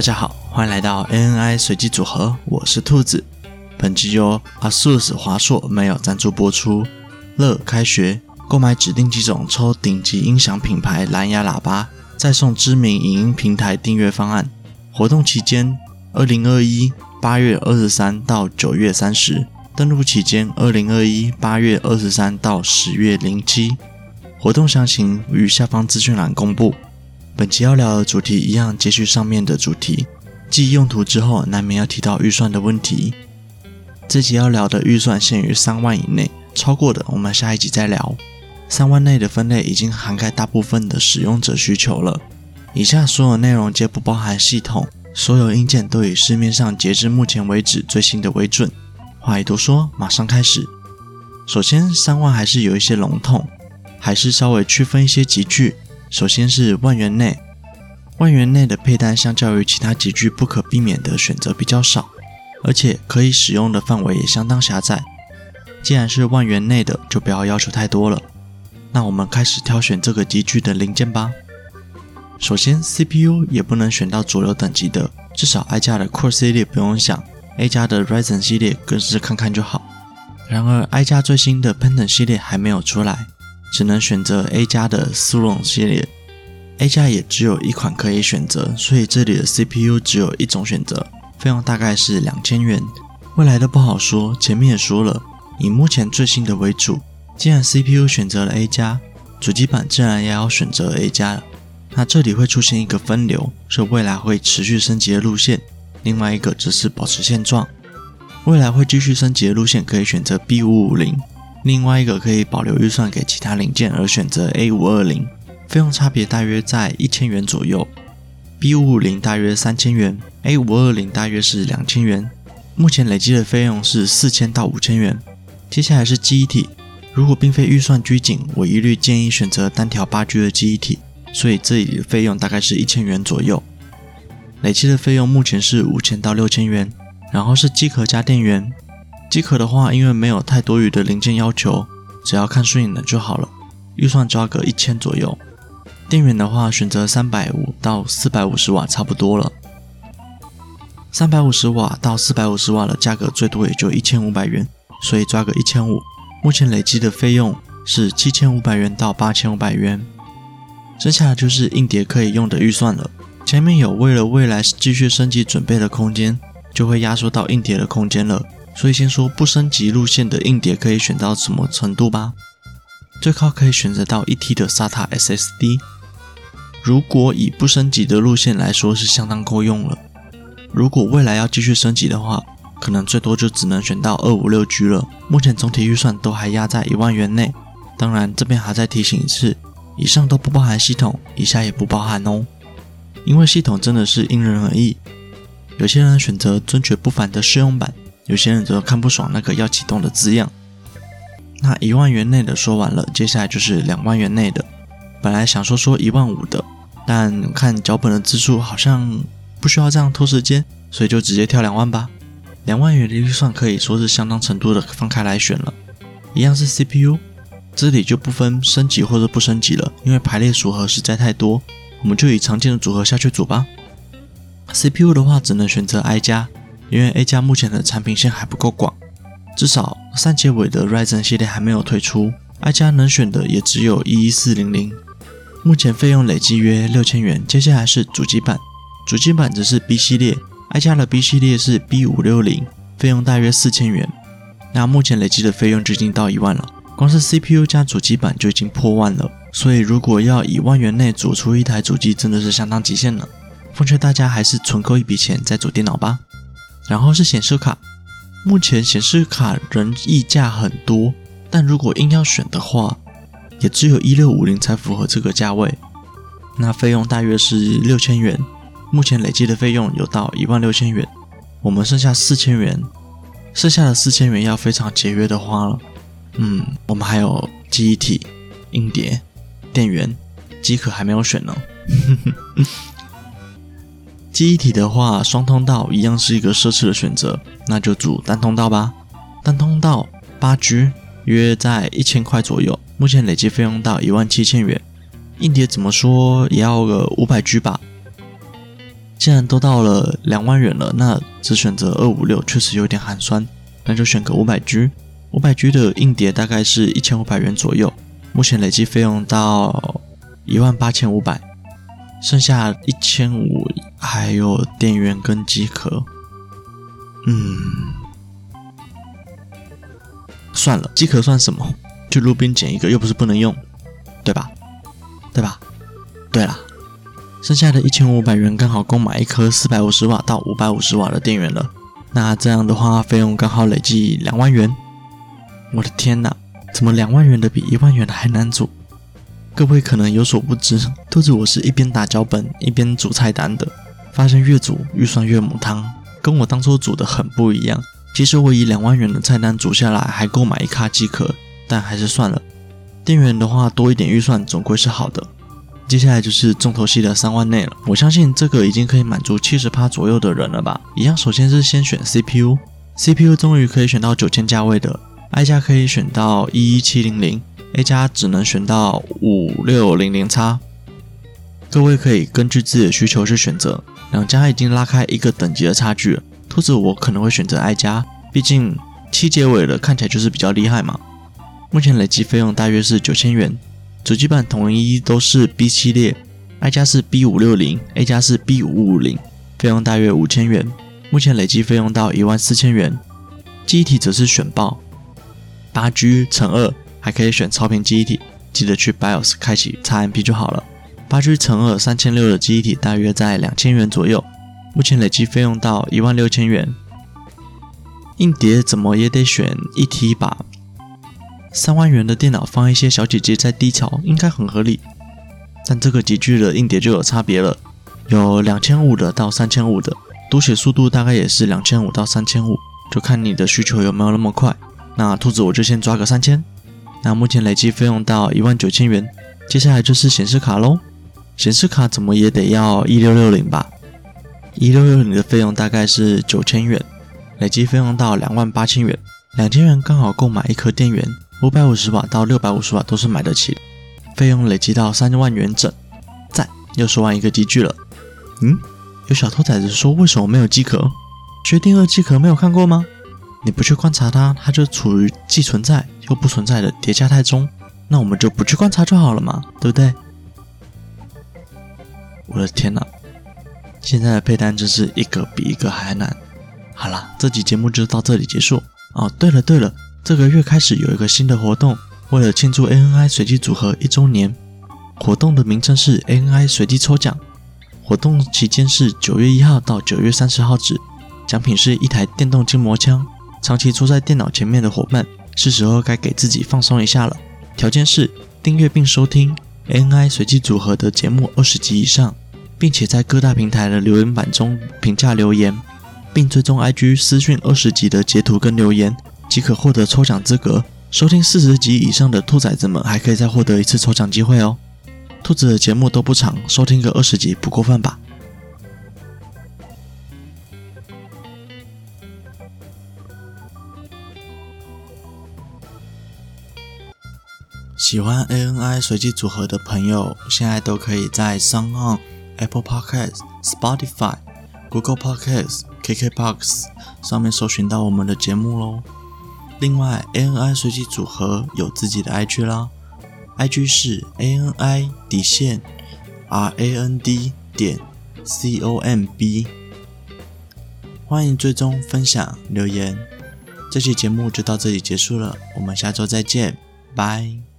大家好，欢迎来到 ANI 随机组合，我是兔子。本集由 ASUS 华硕没有赞助播出。乐开学，购买指定机种抽顶级音响品牌蓝牙喇叭，再送知名影音平台订阅方案。活动期间，二零二一八月二十三到九月三十，登录期间二零二一八月二十三到十月零七。活动详情于下方资讯栏公布。本期要聊的主题一样，接续上面的主题。继用途之后，难免要提到预算的问题。这集要聊的预算限于三万以内，超过的我们下一集再聊。三万内的分类已经涵盖大部分的使用者需求了。以下所有内容皆不包含系统，所有硬件都以市面上截至目前为止最新的为准。话已多说，马上开始。首先，三万还是有一些笼统。还是稍微区分一些级距。首先是万元内，万元内的配单相较于其他极具不可避免的选择比较少，而且可以使用的范围也相当狭窄。既然是万元内的，就不要要求太多了。那我们开始挑选这个极具的零件吧。首先，CPU 也不能选到主流等级的，至少 i 加的 Core 系列不用想，A 加的 Ryzen 系列更是看看就好。然而，i 加最新的 Pentium 系列还没有出来。只能选择 A 加的 Celeron 系列，A 加也只有一款可以选择，所以这里的 CPU 只有一种选择，费用大概是两千元。未来的不好说，前面也说了，以目前最新的为主。既然 CPU 选择了 A 加，主机板自然也要选择 A 加了。那这里会出现一个分流，是未来会持续升级的路线；另外一个则是保持现状。未来会继续升级的路线可以选择 B 五五零。另外一个可以保留预算给其他零件而选择 A 五二零，费用差别大约在一千元左右，B 五五零大约三千元，A 五二零大约是两千元。目前累计的费用是四千到五千元。接下来是记忆体，如果并非预算拘谨，我一律建议选择单条八 G 的记忆体，所以这里的费用大概是一千元左右。累计的费用目前是五千到六千元，然后是机壳加电源。机壳的话，因为没有太多余的零件要求，只要看顺眼的就好了。预算抓个一千左右。电源的话，选择三百五到四百五十瓦差不多了。三百五十瓦到四百五十瓦的价格最多也就一千五百元，所以抓个一千五。目前累积的费用是七千五百元到八千五百元。剩下的就是硬碟可以用的预算了。前面有为了未来继续升级准备的空间，就会压缩到硬碟的空间了。所以先说不升级路线的硬碟可以选到什么程度吧。最高可以选择到一 T 的 SATA SSD。如果以不升级的路线来说，是相当够用了。如果未来要继续升级的话，可能最多就只能选到二五六 G 了。目前总体预算都还压在一万元内。当然，这边还再提醒一次，以上都不包含系统，以下也不包含哦。因为系统真的是因人而异，有些人选择尊爵不凡的试用版。有些人则看不爽那个要启动的字样。那一万元内的说完了，接下来就是两万元内的。本来想说说一万五的，但看脚本的字数好像不需要这样拖时间，所以就直接跳两万吧。两万元的预算可以说是相当程度的放开来选了。一样是 CPU，这里就不分升级或者不升级了，因为排列组合实在太多，我们就以常见的组合下去组吧。CPU 的话只能选择 I 加。因为 A 加目前的产品线还不够广，至少三结尾的 Ryzen 系列还没有推出，I 加能选的也只有一一四零零，目前费用累计约六千元。接下来是主机板，主机板则是 B 系列，I 加的 B 系列是 B 五六零，费用大约四千元。那目前累计的费用就已经到一万了，光是 CPU 加主机板就已经破万了，所以如果要以万元内组出一台主机，真的是相当极限了。奉劝大家还是存够一笔钱再组电脑吧。然后是显示卡，目前显示卡仍溢价很多，但如果硬要选的话，也只有一六五零才符合这个价位。那费用大约是六千元，目前累计的费用有到一万六千元，我们剩下四千元，剩下的四千元要非常节约的花了。嗯，我们还有记忆体、硬碟、电源、机壳还没有选呢。记忆体的话，双通道一样是一个奢侈的选择，那就组单通道吧。单通道八 G 约在一千块左右，目前累计费用到一万七千元。硬碟怎么说也要个五百 G 吧。既然都到了两万元了，那只选择二五六确实有点寒酸，那就选个五百 G。五百 G 的硬碟大概是一千五百元左右，目前累计费用到一万八千五百，剩下一千五还有电源跟机壳。嗯，算了，机壳算什么？去路边捡一个又不是不能用，对吧？对吧？对啦。剩下的一千五百元刚好够买一颗四百五十瓦到五百五十瓦的电源了。那这样的话，费用刚好累计两万元。我的天哪，怎么两万元的比一万元的还难组？各位可能有所不知，兔子我是一边打脚本一边煮菜单的，发现越煮预算越母汤，跟我当初煮的很不一样。其实我以两万元的菜单煮下来，还够买一卡机壳，但还是算了。电源的话，多一点预算总归是好的。接下来就是重头戏的三万内了，我相信这个已经可以满足七十趴左右的人了吧？一样，首先是先选 CPU，CPU 终于可以选到九千价位的，I 加可以选到一一七零零，A 加只能选到五六零零 X。各位可以根据自己的需求去选择，两家已经拉开一个等级的差距了。兔子我可能会选择 I 加，毕竟七结尾的，看起来就是比较厉害嘛。目前累计费用大约是九千元。主机板统一都是 B 系列，I 加是 B 五六零，A 加是 B 五五零，费用大约五千元，目前累计费用到一万四千元。记忆体则是选报八 G 乘二，还可以选超频记忆体，记得去 BIOS 开启 XMP 就好了。八 G 乘二三千六的记忆体大约在两千元左右，目前累计费用到一万六千元。硬碟怎么也得选一 T 吧。三万元的电脑放一些小姐姐在低潮，应该很合理。但这个级距的硬碟就有差别了，有两千五的到三千五的，读写速度大概也是两千五到三千五，就看你的需求有没有那么快。那兔子我就先抓个三千。那目前累计费用到一万九千元，接下来就是显示卡喽。显示卡怎么也得要一六六零吧？一六六零的费用大概是九千元，累计费用到两万八千元，两千元刚好购买一颗电源。五百五十瓦到六百五十瓦都是买得起，费用累积到三万元整，赞，又说完一个机具了。嗯，有小兔崽子说为什么没有机壳？确定二机壳没有看过吗？你不去观察它，它就处于既存在都不存在的叠加态中。那我们就不去观察就好了嘛，对不对？我的天哪，现在的配单真是一个比一个还难。好了，这集节目就到这里结束。哦，对了对了。这个月开始有一个新的活动，为了庆祝 ANI 随机组合一周年，活动的名称是 ANI 随机抽奖。活动期间是九月一号到九月三十号止，奖品是一台电动筋膜枪。长期坐在电脑前面的伙伴，是时候该给自己放松一下了。条件是订阅并收听 ANI 随机组合的节目二十集以上，并且在各大平台的留言板中评价留言，并追踪 IG 私讯二十集的截图跟留言。即可获得抽奖资格。收听四十集以上的兔崽子们，还可以再获得一次抽奖机会哦。兔子的节目都不长，收听个二十集不过分吧？喜欢 ANI 随机组合的朋友，现在都可以在 SoundOn、Apple Podcasts、Spotify、Google Podcasts、KKBox 上面搜寻到我们的节目喽。另外，ANI 随机组合有自己的 IG 啦，IG 是 ANI 底线 RAND 点 COMB，欢迎追踪、分享、留言。这期节目就到这里结束了，我们下周再见，拜。